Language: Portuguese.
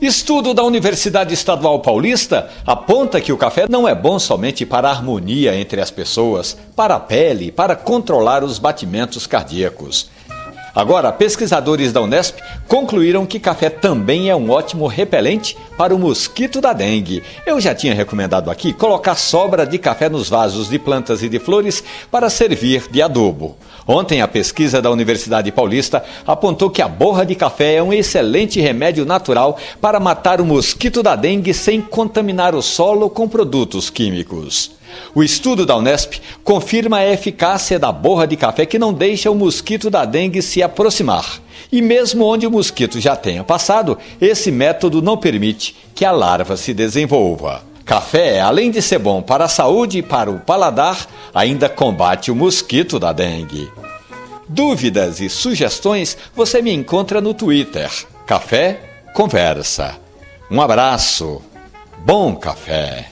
Estudo da Universidade Estadual Paulista aponta que o café não é bom somente para a harmonia entre as pessoas, para a pele, para controlar os batimentos cardíacos. Agora, pesquisadores da Unesp concluíram que café também é um ótimo repelente para o mosquito da dengue. Eu já tinha recomendado aqui colocar sobra de café nos vasos de plantas e de flores para servir de adobo. Ontem, a pesquisa da Universidade Paulista apontou que a borra de café é um excelente remédio natural para matar o mosquito da dengue sem contaminar o solo com produtos químicos. O estudo da Unesp confirma a eficácia da borra de café que não deixa o mosquito da dengue se aproximar. E mesmo onde o mosquito já tenha passado, esse método não permite que a larva se desenvolva. Café, além de ser bom para a saúde e para o paladar, ainda combate o mosquito da dengue. Dúvidas e sugestões você me encontra no Twitter. Café Conversa. Um abraço. Bom café.